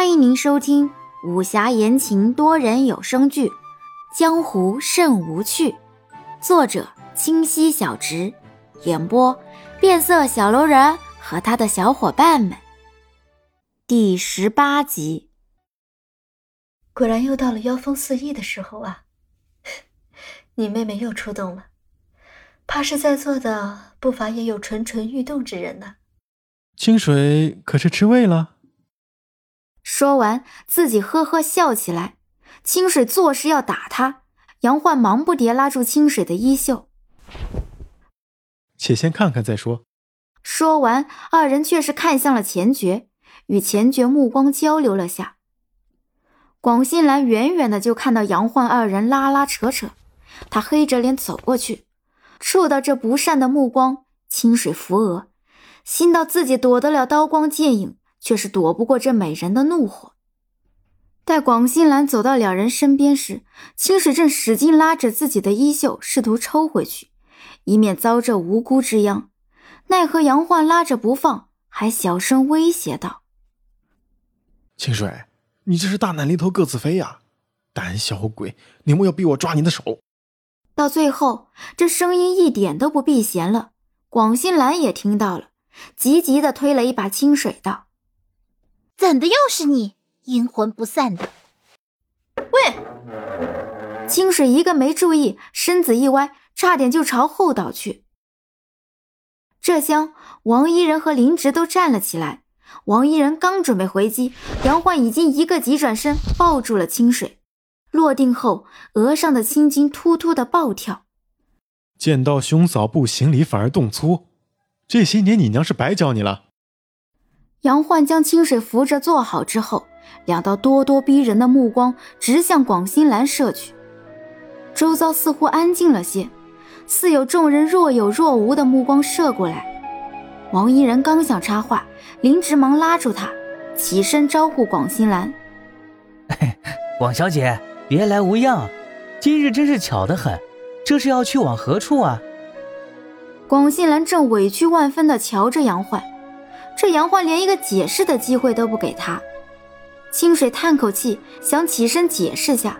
欢迎您收听武侠言情多人有声剧《江湖甚无趣》，作者清溪小直，演播变色小楼人和他的小伙伴们。第十八集，果然又到了妖风四溢的时候啊！你妹妹又出动了，怕是在座的不乏也有蠢蠢欲动之人呢。清水可是吃味了？说完，自己呵呵笑起来。清水作势要打他，杨焕忙不迭拉住清水的衣袖。且先看看再说。说完，二人却是看向了钱爵，与钱爵目光交流了下。广信兰远远的就看到杨焕二人拉拉扯扯，他黑着脸走过去，触到这不善的目光，清水扶额，心道自己躲得了刀光剑影。却是躲不过这美人的怒火。待广信兰走到两人身边时，清水正使劲拉着自己的衣袖，试图抽回去，以免遭这无辜之殃。奈何杨焕拉着不放，还小声威胁道：“清水，你这是大难临头各自飞呀！胆小鬼，你莫要逼我抓你的手！”到最后，这声音一点都不避嫌了。广信兰也听到了，急急的推了一把清水，道。怎的又是你，阴魂不散的？喂！清水一个没注意，身子一歪，差点就朝后倒去。这厢王一人和林植都站了起来。王一人刚准备回击，杨焕已经一个急转身抱住了清水，落定后额上的青筋突突的暴跳。见到兄嫂不行礼反而动粗，这些年你娘是白教你了。杨焕将清水扶着坐好之后，两道咄咄逼人的目光直向广心兰射去。周遭似乎安静了些，似有众人若有若无的目光射过来。王一人刚想插话，林直忙拉住他，起身招呼广心兰：“广小姐，别来无恙，今日真是巧得很。这是要去往何处啊？”广心兰正委屈万分地瞧着杨焕。这杨焕连一个解释的机会都不给他，清水叹口气，想起身解释下，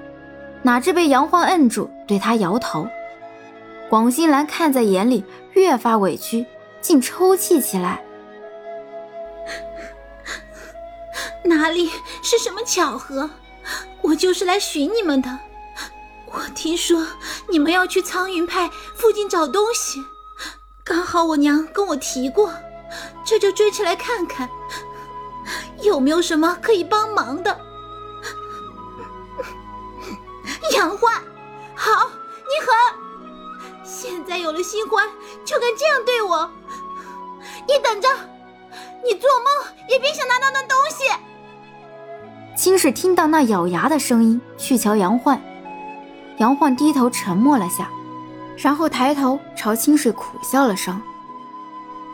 哪知被杨焕摁住，对他摇头。广心兰看在眼里，越发委屈，竟抽泣起来。哪里是什么巧合？我就是来寻你们的。我听说你们要去苍云派附近找东西，刚好我娘跟我提过。这就追起来看看，有没有什么可以帮忙的。杨焕，好，你狠！现在有了新欢，就敢这样对我？你等着，你做梦也别想拿到那东西！清水听到那咬牙的声音，去瞧杨焕。杨焕低头沉默了下，然后抬头朝清水苦笑了声。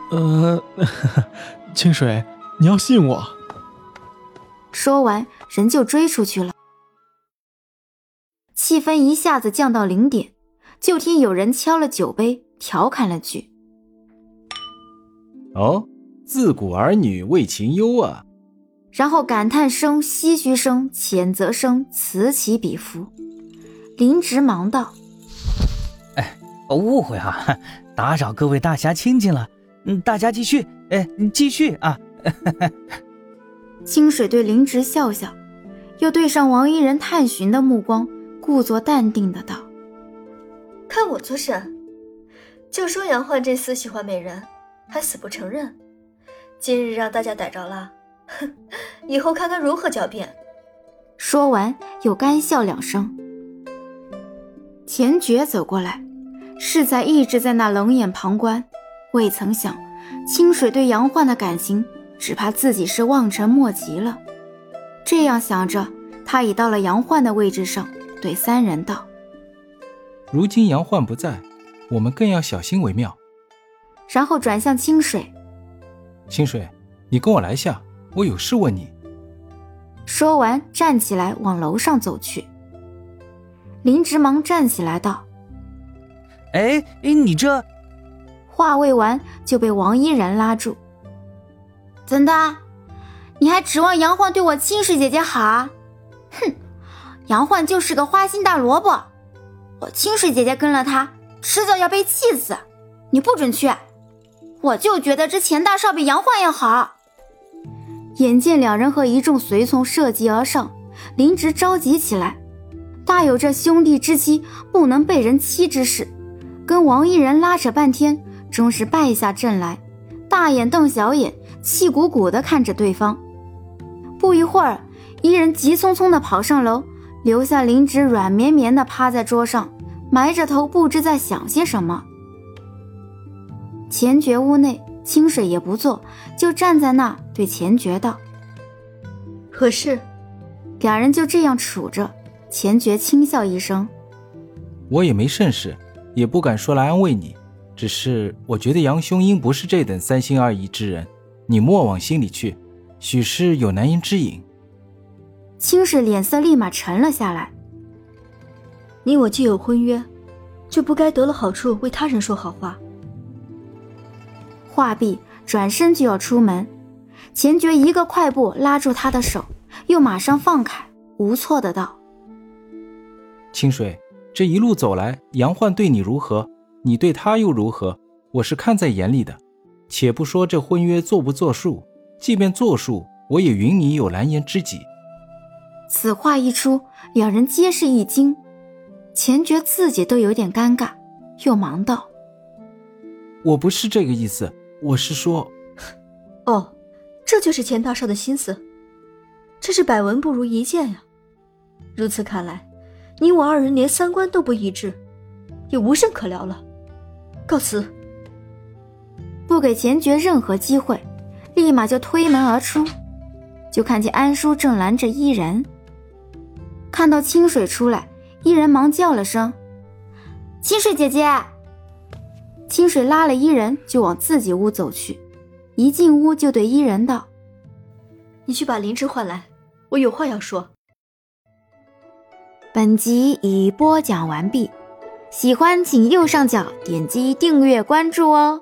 呃，清水，你要信我。说完，人就追出去了。气氛一下子降到零点，就听有人敲了酒杯，调侃了句：“哦，自古儿女为情忧啊。”然后感叹声、唏嘘声、谴责声此起彼伏。林直忙道：“哎，误会啊，打扰各位大侠清静了。”嗯，大家继续，哎，继续啊！清水对林植笑笑，又对上王一人探寻的目光，故作淡定的道：“看我做甚？就说杨焕这厮喜欢美人，还死不承认。今日让大家逮着了，哼，以后看他如何狡辩。”说完，又干笑两声。钱爵走过来，适才一直在那冷眼旁观。未曾想，清水对杨焕的感情，只怕自己是望尘莫及了。这样想着，他已到了杨焕的位置上，对三人道：“如今杨焕不在，我们更要小心为妙。”然后转向清水：“清水，你跟我来下，我有事问你。”说完，站起来往楼上走去。林直忙站起来道：“哎哎，你这……”话未完，就被王依然拉住。怎的？你还指望杨焕对我清水姐姐好啊？哼，杨焕就是个花心大萝卜，我清水姐姐跟了他，迟早要被气死。你不准去！我就觉得这钱大少比杨焕要好。眼见两人和一众随从涉级而上，林直着急起来，大有这兄弟之妻不能被人欺之势，跟王一人拉扯半天，终是败下阵来，大眼瞪小眼，气鼓鼓地看着对方。不一会儿，一人急匆匆地跑上楼，留下林直软绵绵地趴在桌上，埋着头不知在想些什么。钱爵屋内，清水也不坐，就站在那对钱爵道：“何事？”两人就这样处着。钱爵轻笑一声：“我也没甚事，也不敢说来安慰你，只是我觉得杨兄应不是这等三心二意之人，你莫往心里去。”许是有难言之隐。清水脸色立马沉了下来。你我既有婚约，就不该得了好处为他人说好话。话毕，转身就要出门，钱爵一个快步拉住他的手，又马上放开，无措的道：“清水，这一路走来，杨焕对你如何，你对他又如何？我是看在眼里的。且不说这婚约作不作数。”即便作数，我也允你有蓝颜知己。此话一出，两人皆是一惊，钱觉自己都有点尴尬，又忙道：“我不是这个意思，我是说……哦，这就是钱大少的心思，这是百闻不如一见呀！如此看来，你我二人连三观都不一致，也无甚可聊了。告辞。”不给钱爵任何机会。立马就推门而出，就看见安叔正拦着伊人。看到清水出来，伊人忙叫了声：“清水姐姐。”清水拉了伊人就往自己屋走去，一进屋就对伊人道：“你去把灵芝唤来，我有话要说。”本集已播讲完毕，喜欢请右上角点击订阅关注哦。